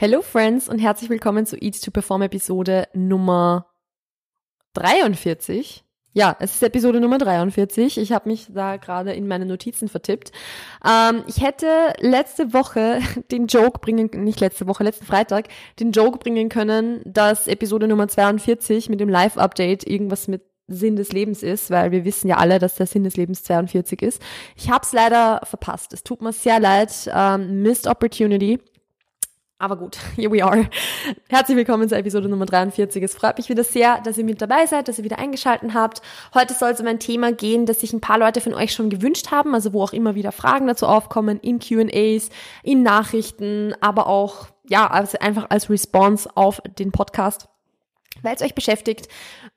Hello Friends und herzlich willkommen zu Eat to Perform Episode Nummer 43. Ja, es ist Episode Nummer 43. Ich habe mich da gerade in meine Notizen vertippt. Ähm, ich hätte letzte Woche den Joke bringen, nicht letzte Woche, letzten Freitag, den Joke bringen können, dass Episode Nummer 42 mit dem Live-Update irgendwas mit Sinn des Lebens ist, weil wir wissen ja alle, dass der Sinn des Lebens 42 ist. Ich habe es leider verpasst. Es tut mir sehr leid. Ähm, missed Opportunity. Aber gut, here we are. Herzlich willkommen zur Episode Nummer 43. Es freut mich wieder sehr, dass ihr mit dabei seid, dass ihr wieder eingeschalten habt. Heute soll es um ein Thema gehen, das sich ein paar Leute von euch schon gewünscht haben, also wo auch immer wieder Fragen dazu aufkommen, in Q&As, in Nachrichten, aber auch, ja, also einfach als Response auf den Podcast weil es euch beschäftigt.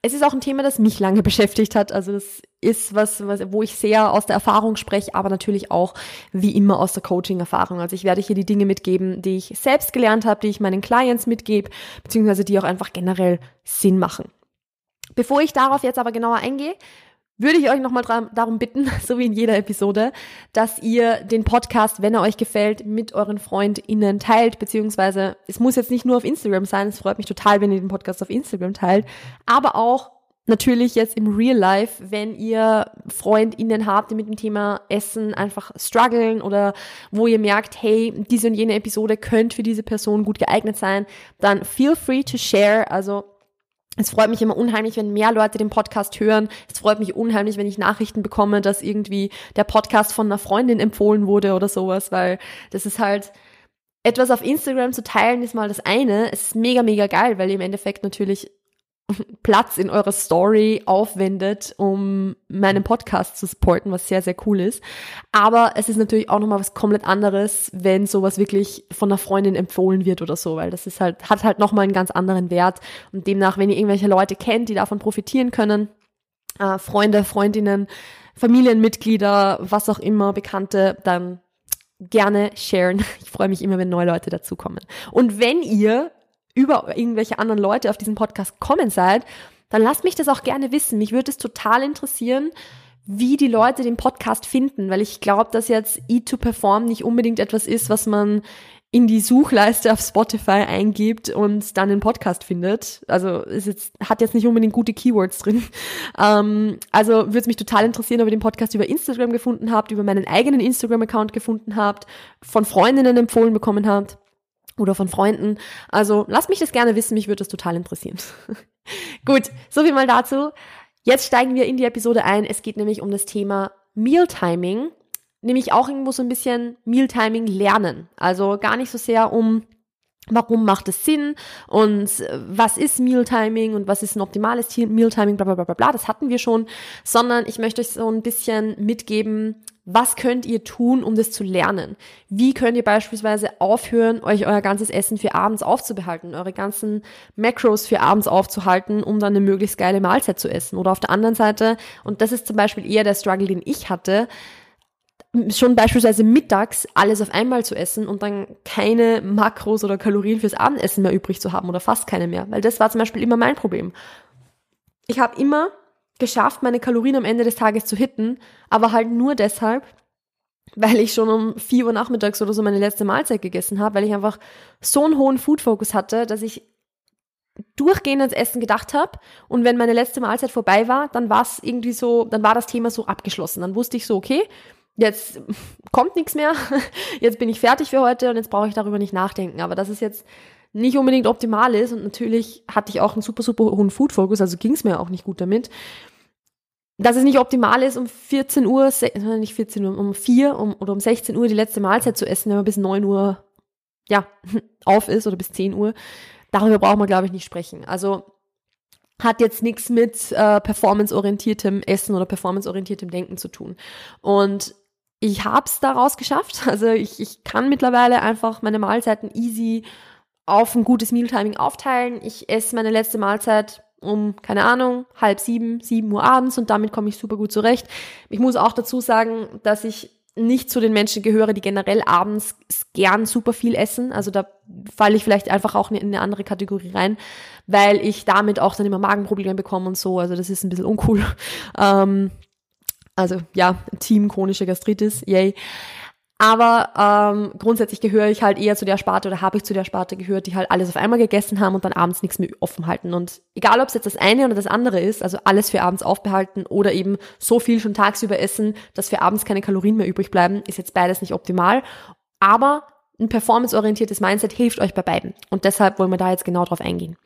Es ist auch ein Thema, das mich lange beschäftigt hat. Also das ist was, was, wo ich sehr aus der Erfahrung spreche, aber natürlich auch wie immer aus der Coaching-Erfahrung. Also ich werde hier die Dinge mitgeben, die ich selbst gelernt habe, die ich meinen Clients mitgebe, beziehungsweise die auch einfach generell Sinn machen. Bevor ich darauf jetzt aber genauer eingehe, würde ich euch nochmal darum bitten, so wie in jeder Episode, dass ihr den Podcast, wenn er euch gefällt, mit euren FreundInnen teilt, beziehungsweise es muss jetzt nicht nur auf Instagram sein, es freut mich total, wenn ihr den Podcast auf Instagram teilt, aber auch natürlich jetzt im Real Life, wenn ihr FreundInnen habt, die mit dem Thema Essen einfach strugglen oder wo ihr merkt, hey, diese und jene Episode könnte für diese Person gut geeignet sein, dann feel free to share, also es freut mich immer unheimlich, wenn mehr Leute den Podcast hören. Es freut mich unheimlich, wenn ich Nachrichten bekomme, dass irgendwie der Podcast von einer Freundin empfohlen wurde oder sowas, weil das ist halt etwas auf Instagram zu teilen ist mal das eine. Es ist mega, mega geil, weil im Endeffekt natürlich Platz in eurer Story aufwendet, um meinen Podcast zu supporten, was sehr, sehr cool ist. Aber es ist natürlich auch nochmal was komplett anderes, wenn sowas wirklich von einer Freundin empfohlen wird oder so, weil das ist halt, hat halt nochmal einen ganz anderen Wert. Und demnach, wenn ihr irgendwelche Leute kennt, die davon profitieren können, äh, Freunde, Freundinnen, Familienmitglieder, was auch immer, Bekannte, dann gerne sharen. Ich freue mich immer, wenn neue Leute dazukommen. Und wenn ihr über irgendwelche anderen Leute auf diesen Podcast kommen seid, dann lasst mich das auch gerne wissen. Mich würde es total interessieren, wie die Leute den Podcast finden, weil ich glaube, dass jetzt E2Perform nicht unbedingt etwas ist, was man in die Suchleiste auf Spotify eingibt und dann den Podcast findet. Also es jetzt, hat jetzt nicht unbedingt gute Keywords drin. Ähm, also würde es mich total interessieren, ob ihr den Podcast über Instagram gefunden habt, über meinen eigenen Instagram-Account gefunden habt, von Freundinnen empfohlen bekommen habt oder von Freunden. Also lasst mich das gerne wissen, mich würde das total interessieren. Gut, so viel mal dazu. Jetzt steigen wir in die Episode ein. Es geht nämlich um das Thema Mealtiming, nämlich auch irgendwo so ein bisschen Mealtiming lernen. Also gar nicht so sehr um warum macht es Sinn und was ist Mealtiming und was ist ein optimales Mealtiming, bla bla bla bla, das hatten wir schon, sondern ich möchte euch so ein bisschen mitgeben, was könnt ihr tun, um das zu lernen? Wie könnt ihr beispielsweise aufhören, euch euer ganzes Essen für abends aufzubehalten, eure ganzen Macros für abends aufzuhalten, um dann eine möglichst geile Mahlzeit zu essen? Oder auf der anderen Seite, und das ist zum Beispiel eher der Struggle, den ich hatte, schon beispielsweise mittags alles auf einmal zu essen und dann keine Makros oder Kalorien fürs Abendessen mehr übrig zu haben oder fast keine mehr. Weil das war zum Beispiel immer mein Problem. Ich habe immer geschafft, meine Kalorien am Ende des Tages zu hitten, aber halt nur deshalb, weil ich schon um 4 Uhr nachmittags oder so meine letzte Mahlzeit gegessen habe, weil ich einfach so einen hohen Food-Focus hatte, dass ich durchgehend ans Essen gedacht habe und wenn meine letzte Mahlzeit vorbei war, dann war es irgendwie so, dann war das Thema so abgeschlossen. Dann wusste ich so, okay, jetzt kommt nichts mehr, jetzt bin ich fertig für heute und jetzt brauche ich darüber nicht nachdenken. Aber das ist jetzt nicht unbedingt optimal ist und natürlich hatte ich auch einen super, super hohen Food-Focus, also ging es mir auch nicht gut damit dass es nicht optimal ist, um 14 Uhr, äh, nicht 14 Uhr, um 4 um, oder um 16 Uhr die letzte Mahlzeit zu essen, wenn man bis 9 Uhr ja, auf ist oder bis 10 Uhr. Darüber braucht man, glaube ich, nicht sprechen. Also hat jetzt nichts mit äh, performanceorientiertem Essen oder performanceorientiertem Denken zu tun. Und ich habe es daraus geschafft. Also ich, ich kann mittlerweile einfach meine Mahlzeiten easy auf ein gutes Mealtiming aufteilen. Ich esse meine letzte Mahlzeit um, keine Ahnung, halb sieben, sieben Uhr abends und damit komme ich super gut zurecht. Ich muss auch dazu sagen, dass ich nicht zu den Menschen gehöre, die generell abends gern super viel essen. Also da falle ich vielleicht einfach auch in eine andere Kategorie rein, weil ich damit auch dann immer Magenprobleme bekomme und so. Also das ist ein bisschen uncool. Ähm, also ja, Team chronische Gastritis, yay. Aber ähm, grundsätzlich gehöre ich halt eher zu der Sparte oder habe ich zu der Sparte gehört, die halt alles auf einmal gegessen haben und dann abends nichts mehr offen halten. Und egal, ob es jetzt das eine oder das andere ist, also alles für abends aufbehalten oder eben so viel schon tagsüber essen, dass für abends keine Kalorien mehr übrig bleiben, ist jetzt beides nicht optimal. Aber ein performanceorientiertes Mindset hilft euch bei beiden. Und deshalb wollen wir da jetzt genau drauf eingehen.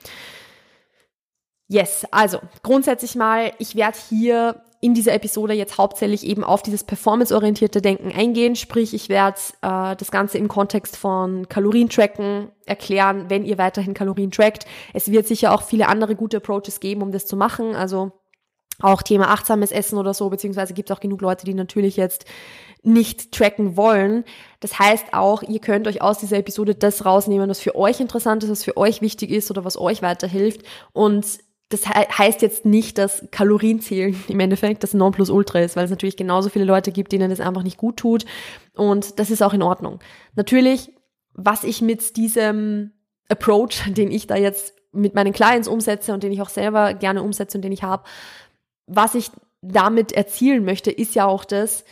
Yes, also grundsätzlich mal, ich werde hier in dieser Episode jetzt hauptsächlich eben auf dieses performanceorientierte Denken eingehen. Sprich, ich werde äh, das Ganze im Kontext von Kalorientracken erklären, wenn ihr weiterhin Kalorien trackt. Es wird sicher auch viele andere gute Approaches geben, um das zu machen. Also auch Thema achtsames Essen oder so, beziehungsweise gibt es auch genug Leute, die natürlich jetzt nicht tracken wollen. Das heißt auch, ihr könnt euch aus dieser Episode das rausnehmen, was für euch interessant ist, was für euch wichtig ist oder was euch weiterhilft. Und das heißt jetzt nicht, dass Kalorienzählen im Endeffekt das Nonplusultra ist, weil es natürlich genauso viele Leute gibt, denen das einfach nicht gut tut. Und das ist auch in Ordnung. Natürlich, was ich mit diesem Approach, den ich da jetzt mit meinen Clients umsetze und den ich auch selber gerne umsetze und den ich habe, was ich damit erzielen möchte, ist ja auch das,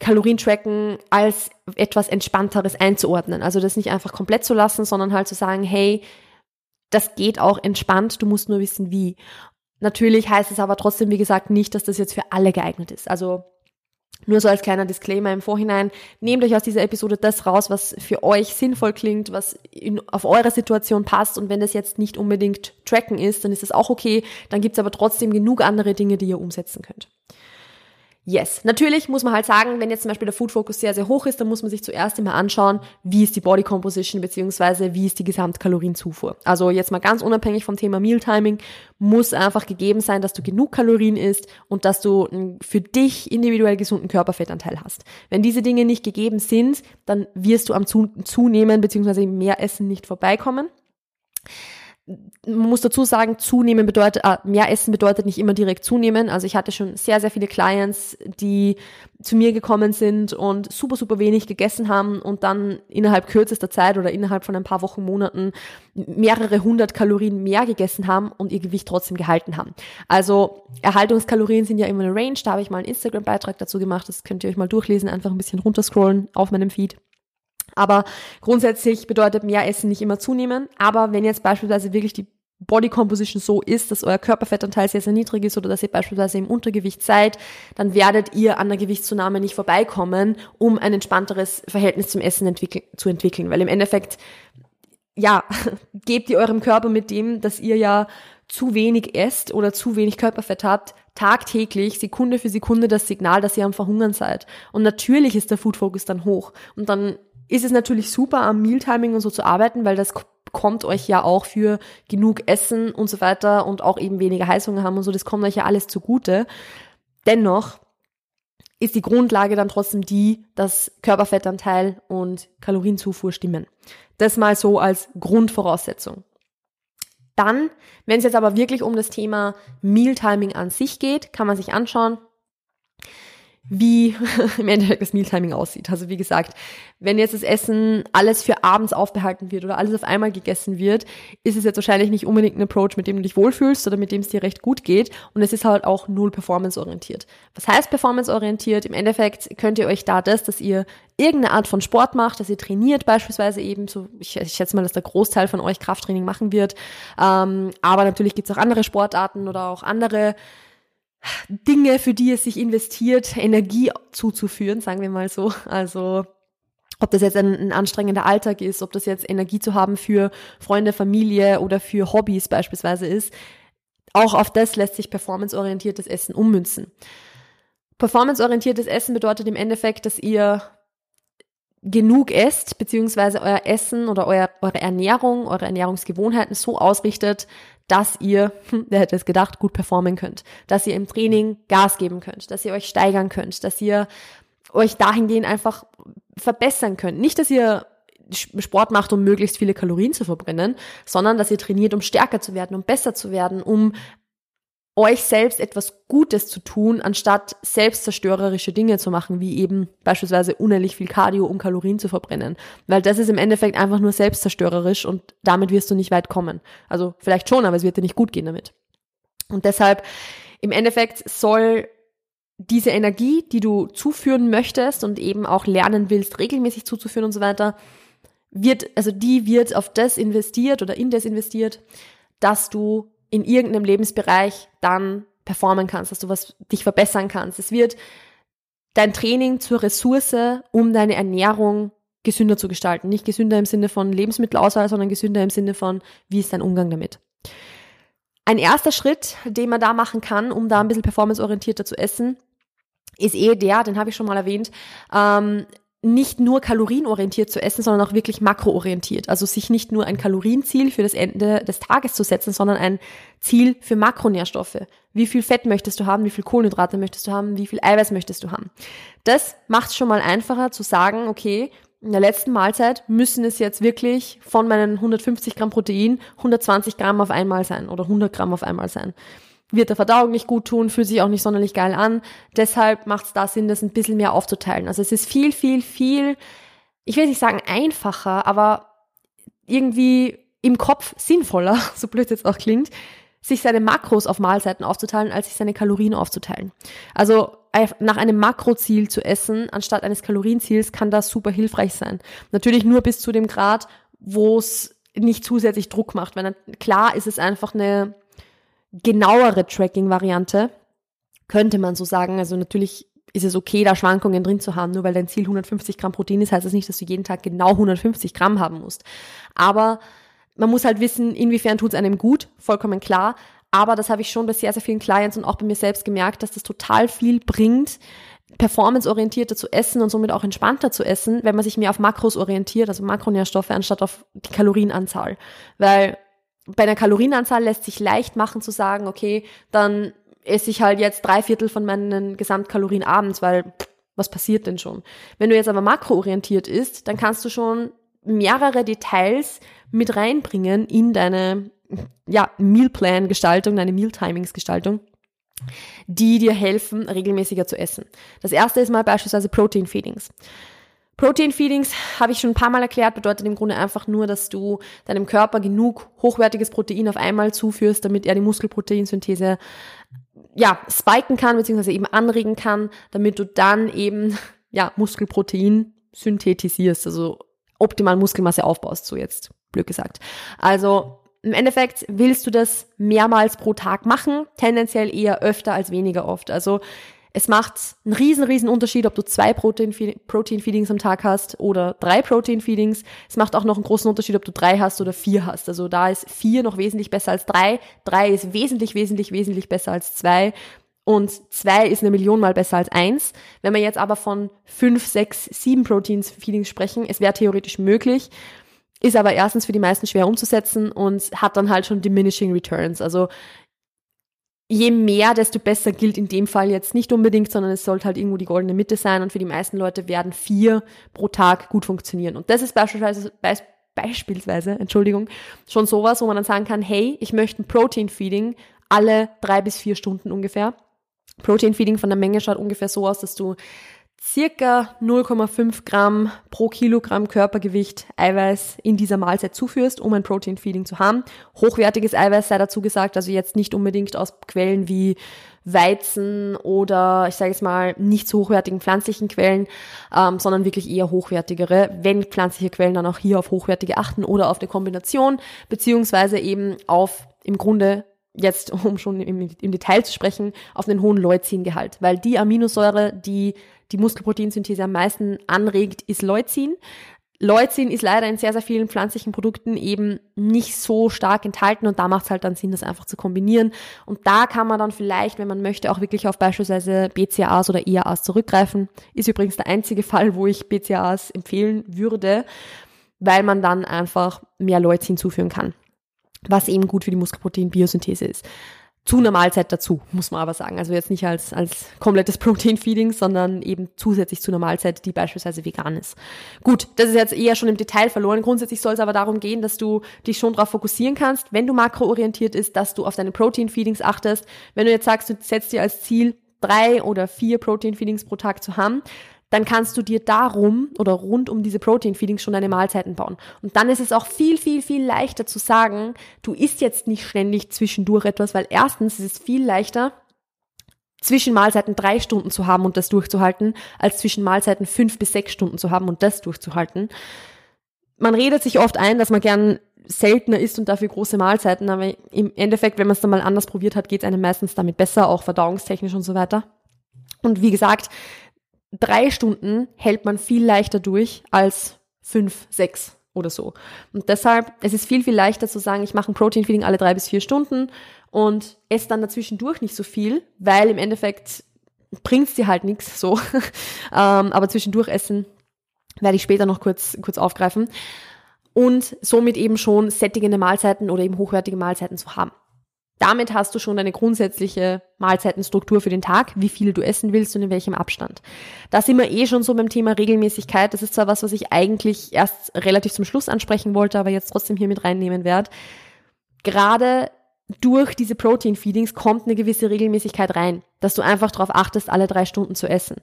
Kalorientracken als etwas Entspannteres einzuordnen. Also das nicht einfach komplett zu lassen, sondern halt zu sagen, hey, das geht auch entspannt, du musst nur wissen wie. Natürlich heißt es aber trotzdem, wie gesagt, nicht, dass das jetzt für alle geeignet ist. Also nur so als kleiner Disclaimer im Vorhinein, nehmt euch aus dieser Episode das raus, was für euch sinnvoll klingt, was in, auf eure Situation passt und wenn das jetzt nicht unbedingt tracken ist, dann ist das auch okay, dann gibt's aber trotzdem genug andere Dinge, die ihr umsetzen könnt. Yes. Natürlich muss man halt sagen, wenn jetzt zum Beispiel der Food Focus sehr, sehr hoch ist, dann muss man sich zuerst immer anschauen, wie ist die Body Composition beziehungsweise wie ist die Gesamtkalorienzufuhr. Also jetzt mal ganz unabhängig vom Thema Meal Timing muss einfach gegeben sein, dass du genug Kalorien isst und dass du einen für dich individuell gesunden Körperfettanteil hast. Wenn diese Dinge nicht gegeben sind, dann wirst du am Zunehmen beziehungsweise mehr Essen nicht vorbeikommen man muss dazu sagen, zunehmen bedeutet, äh, mehr essen bedeutet nicht immer direkt zunehmen. Also ich hatte schon sehr, sehr viele Clients, die zu mir gekommen sind und super, super wenig gegessen haben und dann innerhalb kürzester Zeit oder innerhalb von ein paar Wochen, Monaten mehrere hundert Kalorien mehr gegessen haben und ihr Gewicht trotzdem gehalten haben. Also Erhaltungskalorien sind ja immer eine Range. Da habe ich mal einen Instagram-Beitrag dazu gemacht. Das könnt ihr euch mal durchlesen, einfach ein bisschen runterscrollen auf meinem Feed. Aber grundsätzlich bedeutet mehr Essen nicht immer zunehmen. Aber wenn jetzt beispielsweise wirklich die Body Composition so ist, dass euer Körperfettanteil sehr, sehr niedrig ist oder dass ihr beispielsweise im Untergewicht seid, dann werdet ihr an der Gewichtszunahme nicht vorbeikommen, um ein entspannteres Verhältnis zum Essen entwickeln, zu entwickeln. Weil im Endeffekt, ja, gebt ihr eurem Körper mit dem, dass ihr ja zu wenig esst oder zu wenig Körperfett habt, tagtäglich, Sekunde für Sekunde das Signal, dass ihr am Verhungern seid. Und natürlich ist der Food Focus dann hoch. Und dann ist es natürlich super, am Mealtiming und so zu arbeiten, weil das kommt euch ja auch für genug Essen und so weiter und auch eben weniger Heißhunger haben und so, das kommt euch ja alles zugute. Dennoch ist die Grundlage dann trotzdem die, dass Körperfettanteil und Kalorienzufuhr stimmen. Das mal so als Grundvoraussetzung. Dann, wenn es jetzt aber wirklich um das Thema Mealtiming an sich geht, kann man sich anschauen, wie im Endeffekt das Mealtiming aussieht. Also wie gesagt, wenn jetzt das Essen alles für abends aufbehalten wird oder alles auf einmal gegessen wird, ist es jetzt wahrscheinlich nicht unbedingt ein Approach, mit dem du dich wohlfühlst oder mit dem es dir recht gut geht. Und es ist halt auch null performanceorientiert. Was heißt performanceorientiert? Im Endeffekt könnt ihr euch da das, dass ihr irgendeine Art von Sport macht, dass ihr trainiert beispielsweise eben so, ich, ich schätze mal, dass der Großteil von euch Krafttraining machen wird. Ähm, aber natürlich gibt es auch andere Sportarten oder auch andere Dinge, für die es sich investiert, Energie zuzuführen, sagen wir mal so. Also ob das jetzt ein, ein, anstrengender Alltag ist, ob das jetzt Energie zu haben für Freunde, Familie oder für Hobbys beispielsweise ist. Auch auf das lässt sich performanceorientiertes Essen ummünzen. Performanceorientiertes Essen bedeutet im Endeffekt, dass ihr genug esst, beziehungsweise euer Essen oder euer, eure Ernährung, eure Ernährungsgewohnheiten so ausrichtet, dass ihr, hm, wer hätte es gedacht, gut performen könnt, dass ihr im Training Gas geben könnt, dass ihr euch steigern könnt, dass ihr euch dahingehend einfach verbessern könnt. Nicht, dass ihr Sport macht, um möglichst viele Kalorien zu verbrennen, sondern dass ihr trainiert, um stärker zu werden, um besser zu werden, um euch selbst etwas Gutes zu tun, anstatt selbstzerstörerische Dinge zu machen, wie eben beispielsweise unendlich viel Cardio, um Kalorien zu verbrennen. Weil das ist im Endeffekt einfach nur selbstzerstörerisch und damit wirst du nicht weit kommen. Also vielleicht schon, aber es wird dir nicht gut gehen damit. Und deshalb, im Endeffekt soll diese Energie, die du zuführen möchtest und eben auch lernen willst, regelmäßig zuzuführen und so weiter, wird, also die wird auf das investiert oder in das investiert, dass du in irgendeinem Lebensbereich dann performen kannst, dass du was dich verbessern kannst. Es wird dein Training zur Ressource, um deine Ernährung gesünder zu gestalten. Nicht gesünder im Sinne von Lebensmittelauswahl, sondern gesünder im Sinne von, wie ist dein Umgang damit. Ein erster Schritt, den man da machen kann, um da ein bisschen performanceorientierter zu essen, ist eh der, den habe ich schon mal erwähnt, ähm, nicht nur kalorienorientiert zu essen, sondern auch wirklich makroorientiert. Also sich nicht nur ein Kalorienziel für das Ende des Tages zu setzen, sondern ein Ziel für Makronährstoffe. Wie viel Fett möchtest du haben? Wie viel Kohlenhydrate möchtest du haben? Wie viel Eiweiß möchtest du haben? Das macht es schon mal einfacher zu sagen, okay, in der letzten Mahlzeit müssen es jetzt wirklich von meinen 150 Gramm Protein 120 Gramm auf einmal sein oder 100 Gramm auf einmal sein. Wird der Verdauung nicht gut tun, fühlt sich auch nicht sonderlich geil an. Deshalb macht es da Sinn, das ein bisschen mehr aufzuteilen. Also es ist viel, viel, viel, ich will nicht sagen einfacher, aber irgendwie im Kopf sinnvoller, so blöd jetzt auch klingt, sich seine Makros auf Mahlzeiten aufzuteilen, als sich seine Kalorien aufzuteilen. Also nach einem Makroziel zu essen, anstatt eines Kalorienziels, kann das super hilfreich sein. Natürlich nur bis zu dem Grad, wo es nicht zusätzlich Druck macht. Weil klar ist es einfach eine genauere Tracking-Variante, könnte man so sagen. Also natürlich ist es okay, da Schwankungen drin zu haben. Nur weil dein Ziel 150 Gramm Protein ist, heißt das nicht, dass du jeden Tag genau 150 Gramm haben musst. Aber man muss halt wissen, inwiefern tut es einem gut, vollkommen klar. Aber das habe ich schon bei sehr, sehr vielen Clients und auch bei mir selbst gemerkt, dass das total viel bringt, performanceorientierter zu essen und somit auch entspannter zu essen, wenn man sich mehr auf Makros orientiert, also Makronährstoffe, anstatt auf die Kalorienanzahl. Weil bei einer Kalorienanzahl lässt sich leicht machen zu sagen, okay, dann esse ich halt jetzt drei Viertel von meinen Gesamtkalorien abends, weil was passiert denn schon? Wenn du jetzt aber makroorientiert isst, dann kannst du schon mehrere Details mit reinbringen in deine ja, Mealplan-Gestaltung, deine Meal-Timings-Gestaltung, die dir helfen, regelmäßiger zu essen. Das erste ist mal beispielsweise Protein-Feedings. Protein-Feedings, habe ich schon ein paar Mal erklärt, bedeutet im Grunde einfach nur, dass du deinem Körper genug hochwertiges Protein auf einmal zuführst, damit er die Muskelproteinsynthese ja, spiken kann, beziehungsweise eben anregen kann, damit du dann eben, ja, Muskelprotein synthetisierst, also optimal Muskelmasse aufbaust, so jetzt blöd gesagt. Also im Endeffekt willst du das mehrmals pro Tag machen, tendenziell eher öfter als weniger oft. Also es macht einen riesen, riesen Unterschied, ob du zwei Protein-Feedings am Tag hast oder drei Protein-Feedings. Es macht auch noch einen großen Unterschied, ob du drei hast oder vier hast. Also da ist vier noch wesentlich besser als drei. Drei ist wesentlich, wesentlich, wesentlich besser als zwei. Und zwei ist eine Million mal besser als eins. Wenn wir jetzt aber von fünf, sechs, sieben Protein-Feedings sprechen, es wäre theoretisch möglich, ist aber erstens für die meisten schwer umzusetzen und hat dann halt schon diminishing returns. Also je mehr, desto besser gilt in dem Fall jetzt nicht unbedingt, sondern es sollte halt irgendwo die goldene Mitte sein und für die meisten Leute werden vier pro Tag gut funktionieren. Und das ist beispielsweise, be beispielsweise, Entschuldigung, schon sowas, wo man dann sagen kann, hey, ich möchte ein Protein Feeding alle drei bis vier Stunden ungefähr. Protein Feeding von der Menge schaut ungefähr so aus, dass du circa 0,5 Gramm pro Kilogramm Körpergewicht Eiweiß in dieser Mahlzeit zuführst, um ein Protein Feeding zu haben. Hochwertiges Eiweiß sei dazu gesagt, also jetzt nicht unbedingt aus Quellen wie Weizen oder ich sage jetzt mal nicht so hochwertigen pflanzlichen Quellen, ähm, sondern wirklich eher hochwertigere, wenn pflanzliche Quellen dann auch hier auf hochwertige achten oder auf eine Kombination, beziehungsweise eben auf im Grunde jetzt, um schon im, im Detail zu sprechen, auf einen hohen Leucin-Gehalt, weil die Aminosäure, die die Muskelproteinsynthese am meisten anregt, ist Leucin. Leucin ist leider in sehr, sehr vielen pflanzlichen Produkten eben nicht so stark enthalten und da macht es halt dann Sinn, das einfach zu kombinieren. Und da kann man dann vielleicht, wenn man möchte, auch wirklich auf beispielsweise BCAAs oder IAAs zurückgreifen. Ist übrigens der einzige Fall, wo ich BCAAs empfehlen würde, weil man dann einfach mehr Leucin zuführen kann, was eben gut für die Muskelprotein-Biosynthese ist zu einer Mahlzeit dazu, muss man aber sagen. Also jetzt nicht als, als komplettes Protein-Feeding, sondern eben zusätzlich zu einer Mahlzeit, die beispielsweise vegan ist. Gut, das ist jetzt eher schon im Detail verloren. Grundsätzlich soll es aber darum gehen, dass du dich schon darauf fokussieren kannst, wenn du makroorientiert ist, dass du auf deine Protein-Feedings achtest. Wenn du jetzt sagst, du setzt dir als Ziel drei oder vier Protein-Feedings pro Tag zu haben, dann kannst du dir darum oder rund um diese Protein-Feedings schon deine Mahlzeiten bauen. Und dann ist es auch viel, viel, viel leichter zu sagen, du isst jetzt nicht ständig zwischendurch etwas, weil erstens ist es viel leichter, zwischen Mahlzeiten drei Stunden zu haben und das durchzuhalten, als zwischen Mahlzeiten fünf bis sechs Stunden zu haben und das durchzuhalten. Man redet sich oft ein, dass man gern seltener isst und dafür große Mahlzeiten, aber im Endeffekt, wenn man es dann mal anders probiert hat, geht es einem meistens damit besser, auch verdauungstechnisch und so weiter. Und wie gesagt, drei Stunden hält man viel leichter durch als fünf, sechs oder so. Und deshalb, es ist viel, viel leichter zu sagen, ich mache ein Protein-Feeding alle drei bis vier Stunden und esse dann dazwischendurch nicht so viel, weil im Endeffekt bringt's dir halt nichts so. ähm, aber zwischendurch essen werde ich später noch kurz, kurz aufgreifen. Und somit eben schon sättigende Mahlzeiten oder eben hochwertige Mahlzeiten zu haben. Damit hast du schon eine grundsätzliche Mahlzeitenstruktur für den Tag, wie viel du essen willst und in welchem Abstand. Da sind wir eh schon so beim Thema Regelmäßigkeit. Das ist zwar was, was ich eigentlich erst relativ zum Schluss ansprechen wollte, aber jetzt trotzdem hier mit reinnehmen werde. Gerade durch diese Protein-Feedings kommt eine gewisse Regelmäßigkeit rein, dass du einfach darauf achtest, alle drei Stunden zu essen.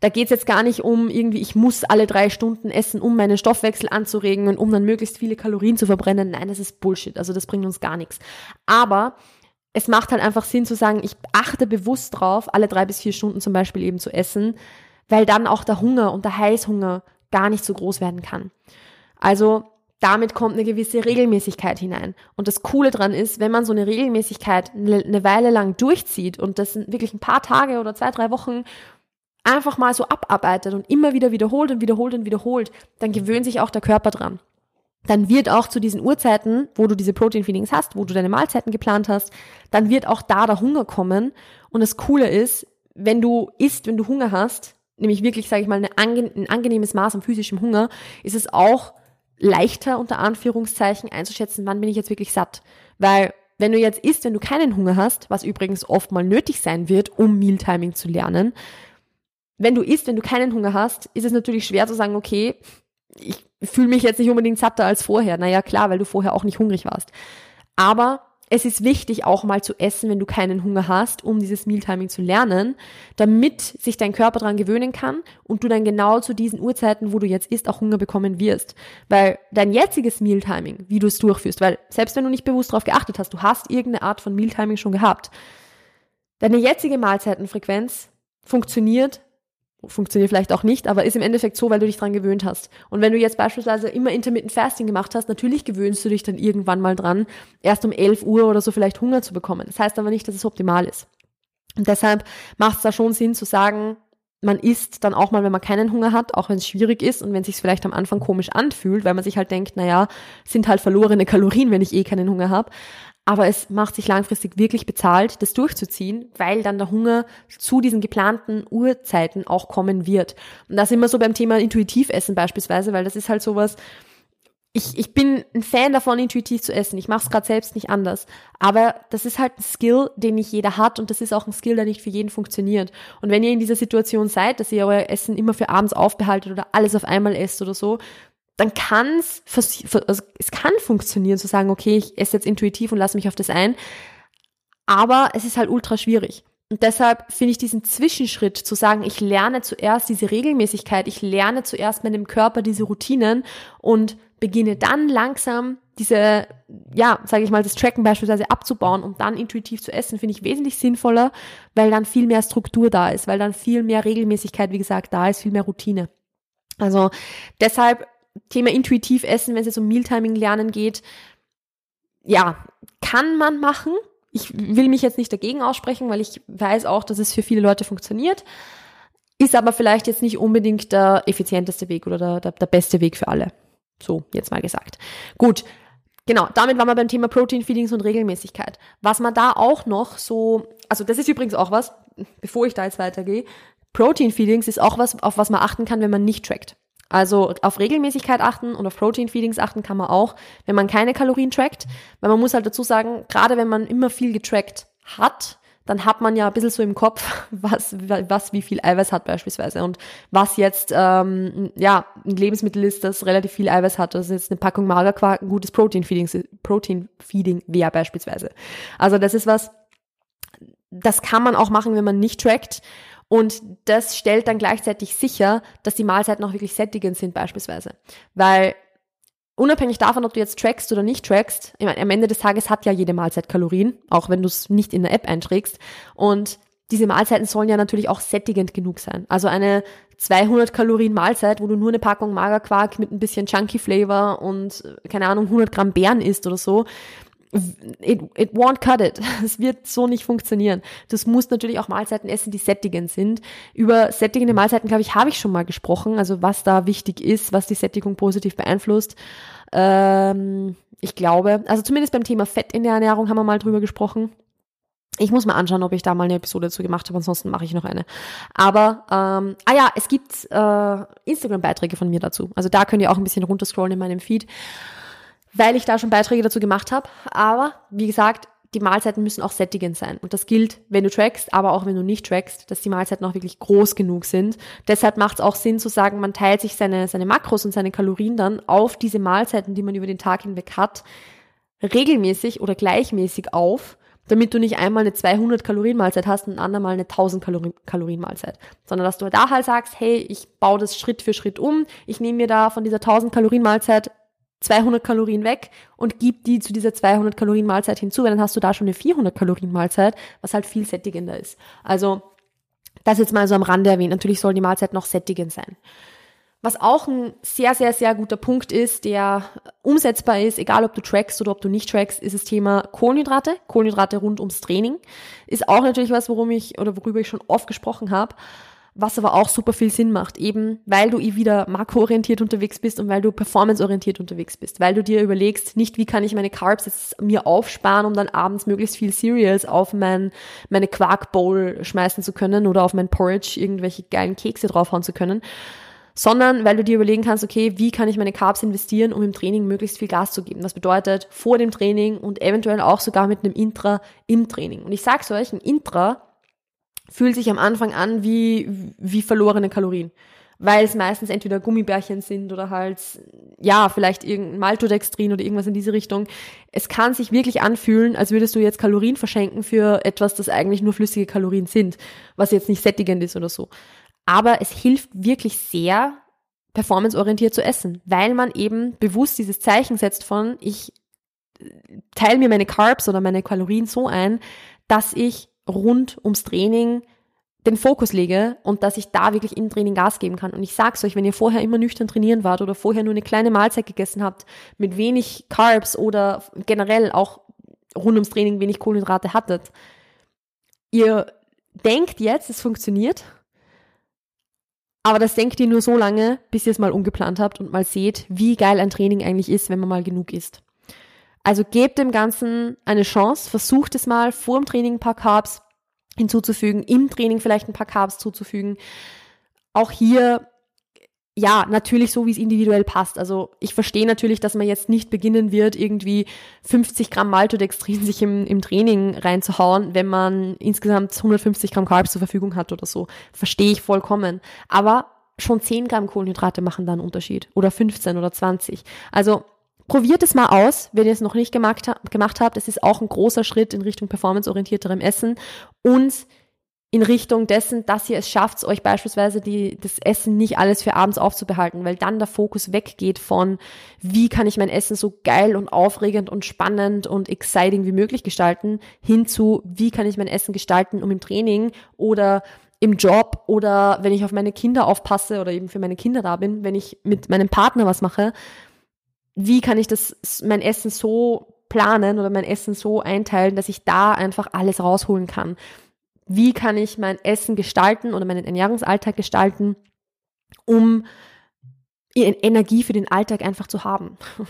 Da geht's jetzt gar nicht um irgendwie, ich muss alle drei Stunden essen, um meinen Stoffwechsel anzuregen und um dann möglichst viele Kalorien zu verbrennen. Nein, das ist Bullshit. Also das bringt uns gar nichts. Aber es macht halt einfach Sinn zu sagen, ich achte bewusst drauf, alle drei bis vier Stunden zum Beispiel eben zu essen, weil dann auch der Hunger und der Heißhunger gar nicht so groß werden kann. Also damit kommt eine gewisse Regelmäßigkeit hinein. Und das Coole dran ist, wenn man so eine Regelmäßigkeit eine Weile lang durchzieht und das sind wirklich ein paar Tage oder zwei, drei Wochen einfach mal so abarbeitet und immer wieder wiederholt und wiederholt und wiederholt, dann gewöhnt sich auch der Körper dran. Dann wird auch zu diesen Uhrzeiten, wo du diese Protein-Feedings hast, wo du deine Mahlzeiten geplant hast, dann wird auch da der Hunger kommen. Und das Coole ist, wenn du isst, wenn du Hunger hast, nämlich wirklich, sage ich mal, ein angenehmes Maß an physischem Hunger, ist es auch leichter unter Anführungszeichen einzuschätzen, wann bin ich jetzt wirklich satt. Weil wenn du jetzt isst, wenn du keinen Hunger hast, was übrigens oft mal nötig sein wird, um Mealtiming zu lernen, wenn du isst, wenn du keinen Hunger hast, ist es natürlich schwer zu sagen, okay, ich fühle mich jetzt nicht unbedingt satter als vorher. Naja, klar, weil du vorher auch nicht hungrig warst. Aber es ist wichtig, auch mal zu essen, wenn du keinen Hunger hast, um dieses Mealtiming zu lernen, damit sich dein Körper daran gewöhnen kann und du dann genau zu diesen Uhrzeiten, wo du jetzt isst, auch Hunger bekommen wirst. Weil dein jetziges Mealtiming, wie du es durchführst, weil selbst wenn du nicht bewusst darauf geachtet hast, du hast irgendeine Art von Mealtiming schon gehabt, deine jetzige Mahlzeitenfrequenz funktioniert funktioniert vielleicht auch nicht, aber ist im Endeffekt so, weil du dich dran gewöhnt hast. Und wenn du jetzt beispielsweise immer Intermittent Fasting gemacht hast, natürlich gewöhnst du dich dann irgendwann mal dran, erst um 11 Uhr oder so vielleicht Hunger zu bekommen. Das heißt aber nicht, dass es optimal ist. Und deshalb macht es da schon Sinn zu sagen, man isst dann auch mal, wenn man keinen Hunger hat, auch wenn es schwierig ist und wenn es sich vielleicht am Anfang komisch anfühlt, weil man sich halt denkt, naja, sind halt verlorene Kalorien, wenn ich eh keinen Hunger habe aber es macht sich langfristig wirklich bezahlt, das durchzuziehen, weil dann der Hunger zu diesen geplanten Uhrzeiten auch kommen wird. Und da sind wir so beim Thema Intuitivessen beispielsweise, weil das ist halt sowas, ich, ich bin ein Fan davon, intuitiv zu essen. Ich mache es gerade selbst nicht anders. Aber das ist halt ein Skill, den nicht jeder hat und das ist auch ein Skill, der nicht für jeden funktioniert. Und wenn ihr in dieser Situation seid, dass ihr euer Essen immer für abends aufbehaltet oder alles auf einmal esst oder so, dann kann es, also es kann funktionieren zu sagen, okay, ich esse jetzt intuitiv und lasse mich auf das ein, aber es ist halt ultra schwierig. Und deshalb finde ich diesen Zwischenschritt zu sagen, ich lerne zuerst diese Regelmäßigkeit, ich lerne zuerst meinem Körper diese Routinen und beginne dann langsam diese, ja, sage ich mal, das Tracken beispielsweise abzubauen und dann intuitiv zu essen, finde ich wesentlich sinnvoller, weil dann viel mehr Struktur da ist, weil dann viel mehr Regelmäßigkeit, wie gesagt, da ist, viel mehr Routine. Also deshalb Thema intuitiv essen, wenn es jetzt um Mealtiming lernen geht, ja, kann man machen. Ich will mich jetzt nicht dagegen aussprechen, weil ich weiß auch, dass es für viele Leute funktioniert. Ist aber vielleicht jetzt nicht unbedingt der effizienteste Weg oder der, der, der beste Weg für alle. So, jetzt mal gesagt. Gut, Genau, damit waren wir beim Thema Protein Feedings und Regelmäßigkeit. Was man da auch noch so, also das ist übrigens auch was, bevor ich da jetzt weitergehe, Protein Feedings ist auch was, auf was man achten kann, wenn man nicht trackt. Also auf Regelmäßigkeit achten und auf Protein Feedings achten kann man auch, wenn man keine Kalorien trackt. Weil man muss halt dazu sagen, gerade wenn man immer viel getrackt hat, dann hat man ja ein bisschen so im Kopf, was, was wie viel Eiweiß hat beispielsweise und was jetzt ähm, ja ein Lebensmittel ist, das relativ viel Eiweiß hat. Das ist jetzt eine Packung Magerquark, ein gutes Protein Feeding, Protein Feeding wäre beispielsweise. Also das ist was, das kann man auch machen, wenn man nicht trackt. Und das stellt dann gleichzeitig sicher, dass die Mahlzeiten auch wirklich sättigend sind beispielsweise. Weil unabhängig davon, ob du jetzt trackst oder nicht trackst, ich meine, am Ende des Tages hat ja jede Mahlzeit Kalorien, auch wenn du es nicht in der App einträgst. Und diese Mahlzeiten sollen ja natürlich auch sättigend genug sein. Also eine 200 Kalorien Mahlzeit, wo du nur eine Packung Magerquark mit ein bisschen Chunky Flavor und, keine Ahnung, 100 Gramm Beeren isst oder so, it, it won't cut it. Es wird so nicht funktionieren. Das musst natürlich auch Mahlzeiten essen, die sättigend sind. Über sättigende Mahlzeiten, glaube ich, habe ich schon mal gesprochen. Also was da wichtig ist, was die Sättigung positiv beeinflusst. Ähm, ich glaube, also zumindest beim Thema Fett in der Ernährung haben wir mal drüber gesprochen. Ich muss mal anschauen, ob ich da mal eine Episode dazu gemacht habe, ansonsten mache ich noch eine. Aber, ähm, ah ja, es gibt äh, Instagram-Beiträge von mir dazu. Also da könnt ihr auch ein bisschen runterscrollen in meinem Feed weil ich da schon Beiträge dazu gemacht habe. Aber wie gesagt, die Mahlzeiten müssen auch sättigend sein. Und das gilt, wenn du trackst, aber auch wenn du nicht trackst, dass die Mahlzeiten auch wirklich groß genug sind. Deshalb macht es auch Sinn zu sagen, man teilt sich seine, seine Makros und seine Kalorien dann auf diese Mahlzeiten, die man über den Tag hinweg hat, regelmäßig oder gleichmäßig auf, damit du nicht einmal eine 200 Kalorien Mahlzeit hast und ein andermal eine 1000 Kalorien, Kalorien Mahlzeit, sondern dass du da halt sagst, hey, ich baue das Schritt für Schritt um, ich nehme mir da von dieser 1000 Kalorien Mahlzeit 200 Kalorien weg und gib die zu dieser 200 Kalorien Mahlzeit hinzu, weil dann hast du da schon eine 400 Kalorien Mahlzeit, was halt viel sättigender ist. Also das jetzt mal so am Rande erwähnt. Natürlich soll die Mahlzeit noch sättigend sein. Was auch ein sehr, sehr, sehr guter Punkt ist, der umsetzbar ist, egal ob du trackst oder ob du nicht trackst, ist das Thema Kohlenhydrate. Kohlenhydrate rund ums Training. Ist auch natürlich was, worum ich oder worüber ich schon oft gesprochen habe was aber auch super viel Sinn macht, eben weil du eh wieder makroorientiert unterwegs bist und weil du performanceorientiert unterwegs bist, weil du dir überlegst, nicht wie kann ich meine Carbs jetzt mir aufsparen, um dann abends möglichst viel Cereals auf mein, meine Quark Bowl schmeißen zu können oder auf mein Porridge irgendwelche geilen Kekse draufhauen zu können, sondern weil du dir überlegen kannst, okay, wie kann ich meine Carbs investieren, um im Training möglichst viel Gas zu geben. Das bedeutet vor dem Training und eventuell auch sogar mit einem Intra im Training. Und ich sag's euch, ein Intra fühlt sich am Anfang an wie, wie verlorene Kalorien. Weil es meistens entweder Gummibärchen sind oder halt, ja, vielleicht irgendein Maltodextrin oder irgendwas in diese Richtung. Es kann sich wirklich anfühlen, als würdest du jetzt Kalorien verschenken für etwas, das eigentlich nur flüssige Kalorien sind, was jetzt nicht sättigend ist oder so. Aber es hilft wirklich sehr, performanceorientiert zu essen, weil man eben bewusst dieses Zeichen setzt von, ich teile mir meine Carbs oder meine Kalorien so ein, dass ich rund ums Training den Fokus lege und dass ich da wirklich im Training Gas geben kann. Und ich sag's euch, wenn ihr vorher immer nüchtern trainieren wart oder vorher nur eine kleine Mahlzeit gegessen habt mit wenig Carbs oder generell auch rund ums Training wenig Kohlenhydrate hattet, ihr denkt jetzt, es funktioniert, aber das denkt ihr nur so lange, bis ihr es mal umgeplant habt und mal seht, wie geil ein Training eigentlich ist, wenn man mal genug isst. Also gebt dem Ganzen eine Chance, versucht es mal vor dem Training ein paar Carbs hinzuzufügen, im Training vielleicht ein paar Carbs zuzufügen. Auch hier, ja, natürlich so, wie es individuell passt. Also ich verstehe natürlich, dass man jetzt nicht beginnen wird, irgendwie 50 Gramm Maltodextrin sich im, im Training reinzuhauen, wenn man insgesamt 150 Gramm Carbs zur Verfügung hat oder so. Verstehe ich vollkommen. Aber schon 10 Gramm Kohlenhydrate machen da einen Unterschied. Oder 15 oder 20. Also Probiert es mal aus, wenn ihr es noch nicht gemacht, gemacht habt. Es ist auch ein großer Schritt in Richtung performanceorientierterem Essen und in Richtung dessen, dass ihr es schafft, euch beispielsweise die, das Essen nicht alles für abends aufzubehalten, weil dann der Fokus weggeht von, wie kann ich mein Essen so geil und aufregend und spannend und exciting wie möglich gestalten, hin zu, wie kann ich mein Essen gestalten, um im Training oder im Job oder wenn ich auf meine Kinder aufpasse oder eben für meine Kinder da bin, wenn ich mit meinem Partner was mache, wie kann ich das, mein Essen so planen oder mein Essen so einteilen, dass ich da einfach alles rausholen kann. Wie kann ich mein Essen gestalten oder meinen Ernährungsalltag gestalten, um Energie für den Alltag einfach zu haben.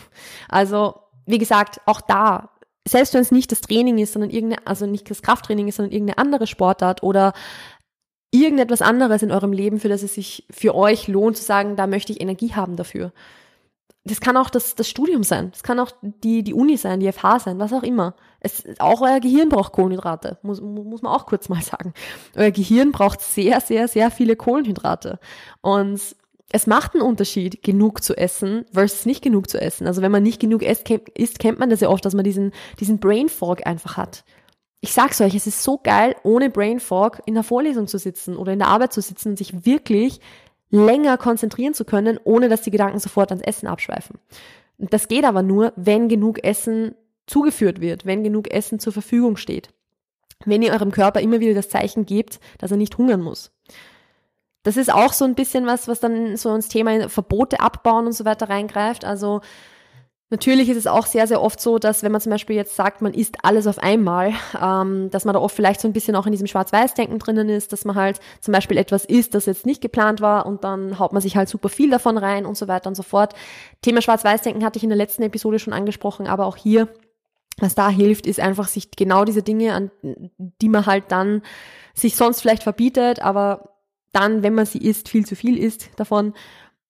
Also, wie gesagt, auch da, selbst wenn es nicht das Training ist, sondern irgendeine, also nicht das Krafttraining ist, sondern irgendeine andere Sportart oder irgendetwas anderes in eurem Leben, für das es sich für euch lohnt zu sagen, da möchte ich Energie haben dafür das kann auch das, das Studium sein, das kann auch die, die Uni sein, die FH sein, was auch immer. Es, auch euer Gehirn braucht Kohlenhydrate, muss, muss man auch kurz mal sagen. Euer Gehirn braucht sehr, sehr, sehr viele Kohlenhydrate. Und es macht einen Unterschied, genug zu essen versus nicht genug zu essen. Also wenn man nicht genug isst, kennt, isst, kennt man das ja oft, dass man diesen, diesen Brain Fog einfach hat. Ich sag's euch, es ist so geil, ohne Brain Fog in der Vorlesung zu sitzen oder in der Arbeit zu sitzen und sich wirklich länger konzentrieren zu können, ohne dass die Gedanken sofort ans Essen abschweifen. Das geht aber nur, wenn genug Essen zugeführt wird, wenn genug Essen zur Verfügung steht. wenn ihr eurem Körper immer wieder das Zeichen gebt, dass er nicht hungern muss. Das ist auch so ein bisschen was, was dann so ins Thema Verbote abbauen und so weiter reingreift. Also Natürlich ist es auch sehr, sehr oft so, dass wenn man zum Beispiel jetzt sagt, man isst alles auf einmal, ähm, dass man da oft vielleicht so ein bisschen auch in diesem Schwarz-Weiß-Denken drinnen ist, dass man halt zum Beispiel etwas isst, das jetzt nicht geplant war und dann haut man sich halt super viel davon rein und so weiter und so fort. Thema Schwarz-Weiß-Denken hatte ich in der letzten Episode schon angesprochen, aber auch hier, was da hilft, ist einfach sich genau diese Dinge, an die man halt dann sich sonst vielleicht verbietet, aber dann, wenn man sie isst, viel zu viel isst davon,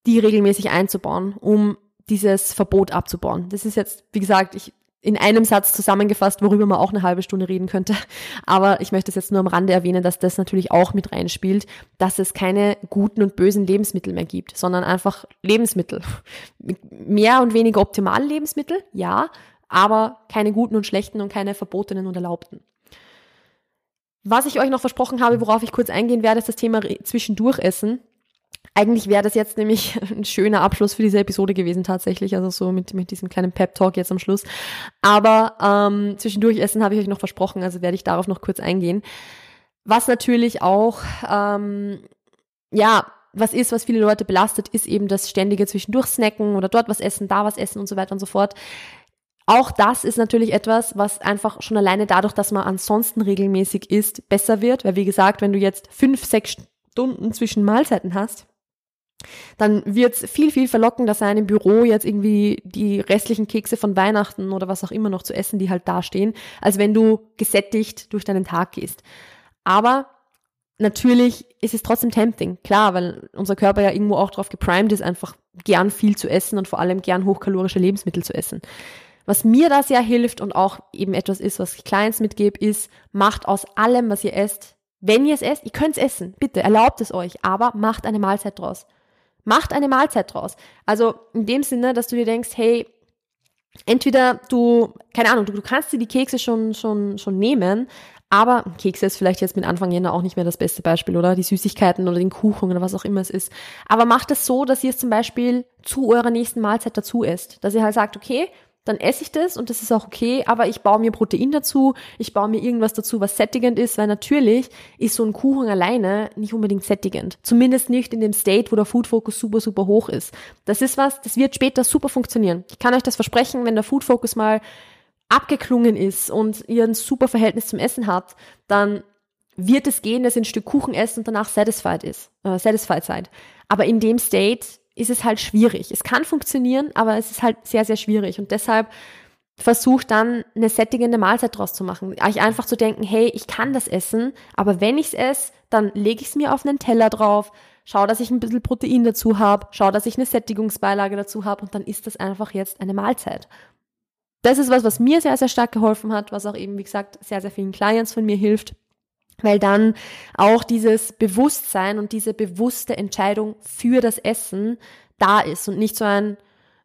die regelmäßig einzubauen, um dieses Verbot abzubauen. Das ist jetzt, wie gesagt, ich, in einem Satz zusammengefasst, worüber man auch eine halbe Stunde reden könnte. Aber ich möchte es jetzt nur am Rande erwähnen, dass das natürlich auch mit reinspielt, dass es keine guten und bösen Lebensmittel mehr gibt, sondern einfach Lebensmittel. Mehr und weniger optimale Lebensmittel, ja, aber keine guten und schlechten und keine verbotenen und erlaubten. Was ich euch noch versprochen habe, worauf ich kurz eingehen werde, ist das Thema Zwischendurchessen. Eigentlich wäre das jetzt nämlich ein schöner Abschluss für diese Episode gewesen tatsächlich, also so mit, mit diesem kleinen Pep-Talk jetzt am Schluss. Aber ähm, zwischendurch essen habe ich euch noch versprochen, also werde ich darauf noch kurz eingehen. Was natürlich auch, ähm, ja, was ist, was viele Leute belastet, ist eben das ständige zwischendurch snacken oder dort was essen, da was essen und so weiter und so fort. Auch das ist natürlich etwas, was einfach schon alleine dadurch, dass man ansonsten regelmäßig isst, besser wird. Weil wie gesagt, wenn du jetzt fünf, sechs Stunden zwischen Mahlzeiten hast, dann wird es viel, viel verlockender sein, im Büro jetzt irgendwie die restlichen Kekse von Weihnachten oder was auch immer noch zu essen, die halt dastehen, als wenn du gesättigt durch deinen Tag gehst. Aber natürlich ist es trotzdem tempting, klar, weil unser Körper ja irgendwo auch darauf geprimed ist, einfach gern viel zu essen und vor allem gern hochkalorische Lebensmittel zu essen. Was mir da sehr hilft und auch eben etwas ist, was ich Clients mitgebe, ist, macht aus allem, was ihr esst, wenn ihr es esst, ihr könnt es essen, bitte, erlaubt es euch, aber macht eine Mahlzeit draus. Macht eine Mahlzeit draus. Also in dem Sinne, dass du dir denkst, hey, entweder du, keine Ahnung, du, du kannst dir die Kekse schon, schon, schon nehmen, aber Kekse ist vielleicht jetzt mit Anfang Jänner auch nicht mehr das beste Beispiel, oder? Die Süßigkeiten oder den Kuchen oder was auch immer es ist. Aber macht es so, dass ihr es zum Beispiel zu eurer nächsten Mahlzeit dazu esst. Dass ihr halt sagt, okay, dann esse ich das und das ist auch okay, aber ich baue mir Protein dazu, ich baue mir irgendwas dazu, was sättigend ist, weil natürlich ist so ein Kuchen alleine nicht unbedingt sättigend. Zumindest nicht in dem State, wo der Food Focus super, super hoch ist. Das ist was, das wird später super funktionieren. Ich kann euch das versprechen, wenn der Food Focus mal abgeklungen ist und ihr ein super Verhältnis zum Essen habt, dann wird es gehen, dass ihr ein Stück Kuchen esst und danach satisfied ist, äh, satisfied seid. Aber in dem State ist es halt schwierig. Es kann funktionieren, aber es ist halt sehr, sehr schwierig. Und deshalb versucht dann eine sättigende Mahlzeit draus zu machen. Euch einfach zu denken, hey, ich kann das essen, aber wenn ich es esse, dann lege ich es mir auf einen Teller drauf, schau, dass ich ein bisschen Protein dazu habe, schau, dass ich eine Sättigungsbeilage dazu habe und dann ist das einfach jetzt eine Mahlzeit. Das ist was, was mir sehr, sehr stark geholfen hat, was auch eben, wie gesagt, sehr, sehr vielen Clients von mir hilft weil dann auch dieses Bewusstsein und diese bewusste Entscheidung für das Essen da ist und nicht so ein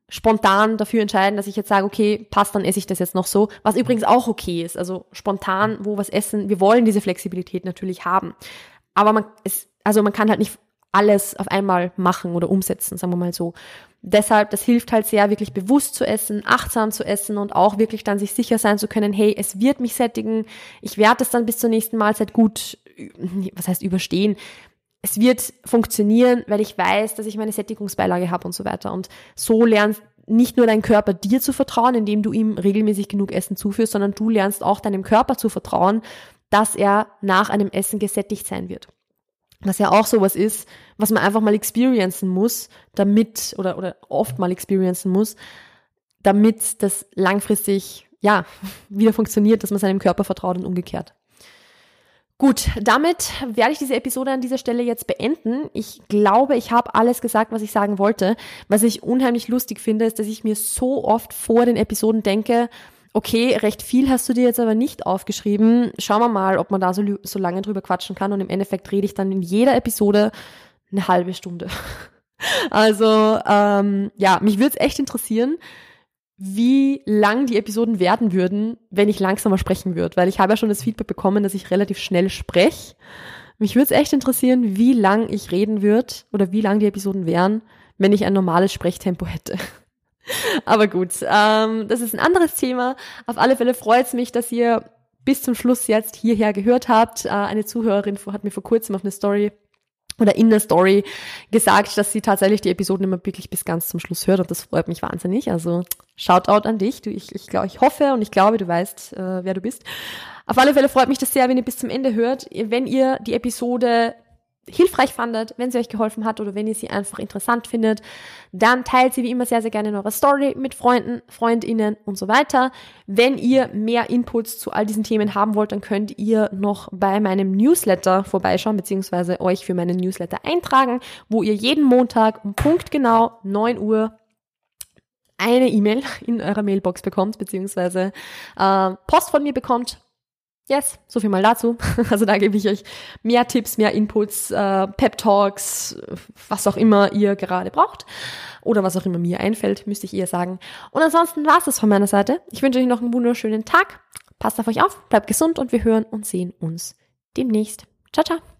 spontan dafür entscheiden, dass ich jetzt sage, okay, passt, dann esse ich das jetzt noch so, was übrigens auch okay ist. Also spontan, wo was essen, wir wollen diese Flexibilität natürlich haben. Aber man ist, also man kann halt nicht alles auf einmal machen oder umsetzen, sagen wir mal so. Deshalb, das hilft halt sehr, wirklich bewusst zu essen, achtsam zu essen und auch wirklich dann sich sicher sein zu können, hey, es wird mich sättigen, ich werde es dann bis zur nächsten Mahlzeit gut, was heißt überstehen, es wird funktionieren, weil ich weiß, dass ich meine Sättigungsbeilage habe und so weiter. Und so lernst nicht nur dein Körper dir zu vertrauen, indem du ihm regelmäßig genug Essen zuführst, sondern du lernst auch deinem Körper zu vertrauen, dass er nach einem Essen gesättigt sein wird was ja auch sowas ist, was man einfach mal experiencen muss, damit, oder, oder oft mal experiencen muss, damit das langfristig, ja, wieder funktioniert, dass man seinem Körper vertraut und umgekehrt. Gut, damit werde ich diese Episode an dieser Stelle jetzt beenden. Ich glaube, ich habe alles gesagt, was ich sagen wollte. Was ich unheimlich lustig finde, ist, dass ich mir so oft vor den Episoden denke, okay, recht viel hast du dir jetzt aber nicht aufgeschrieben. Schauen wir mal, ob man da so, so lange drüber quatschen kann. Und im Endeffekt rede ich dann in jeder Episode eine halbe Stunde. Also ähm, ja, mich würde es echt interessieren, wie lang die Episoden werden würden, wenn ich langsamer sprechen würde. Weil ich habe ja schon das Feedback bekommen, dass ich relativ schnell spreche. Mich würde es echt interessieren, wie lang ich reden würde oder wie lang die Episoden wären, wenn ich ein normales Sprechtempo hätte. Aber gut, ähm, das ist ein anderes Thema. Auf alle Fälle freut es mich, dass ihr bis zum Schluss jetzt hierher gehört habt. Äh, eine Zuhörerin hat mir vor kurzem auf eine Story oder in der Story gesagt, dass sie tatsächlich die Episoden immer wirklich bis ganz zum Schluss hört und das freut mich wahnsinnig. Also Shoutout an dich. Du, ich, ich, glaub, ich hoffe und ich glaube, du weißt, äh, wer du bist. Auf alle Fälle freut mich das sehr, wenn ihr bis zum Ende hört. Wenn ihr die Episode hilfreich fandet, wenn sie euch geholfen hat oder wenn ihr sie einfach interessant findet, dann teilt sie wie immer sehr, sehr gerne in eurer Story mit Freunden, Freundinnen und so weiter. Wenn ihr mehr Inputs zu all diesen Themen haben wollt, dann könnt ihr noch bei meinem Newsletter vorbeischauen, beziehungsweise euch für meinen Newsletter eintragen, wo ihr jeden Montag um Punkt genau 9 Uhr eine E-Mail in eurer Mailbox bekommt, beziehungsweise äh, Post von mir bekommt Yes, so viel mal dazu. Also da gebe ich euch mehr Tipps, mehr Inputs, äh, Pep Talks, was auch immer ihr gerade braucht oder was auch immer mir einfällt, müsste ich eher sagen. Und ansonsten war es das von meiner Seite. Ich wünsche euch noch einen wunderschönen Tag. Passt auf euch auf, bleibt gesund und wir hören und sehen uns demnächst. Ciao, ciao.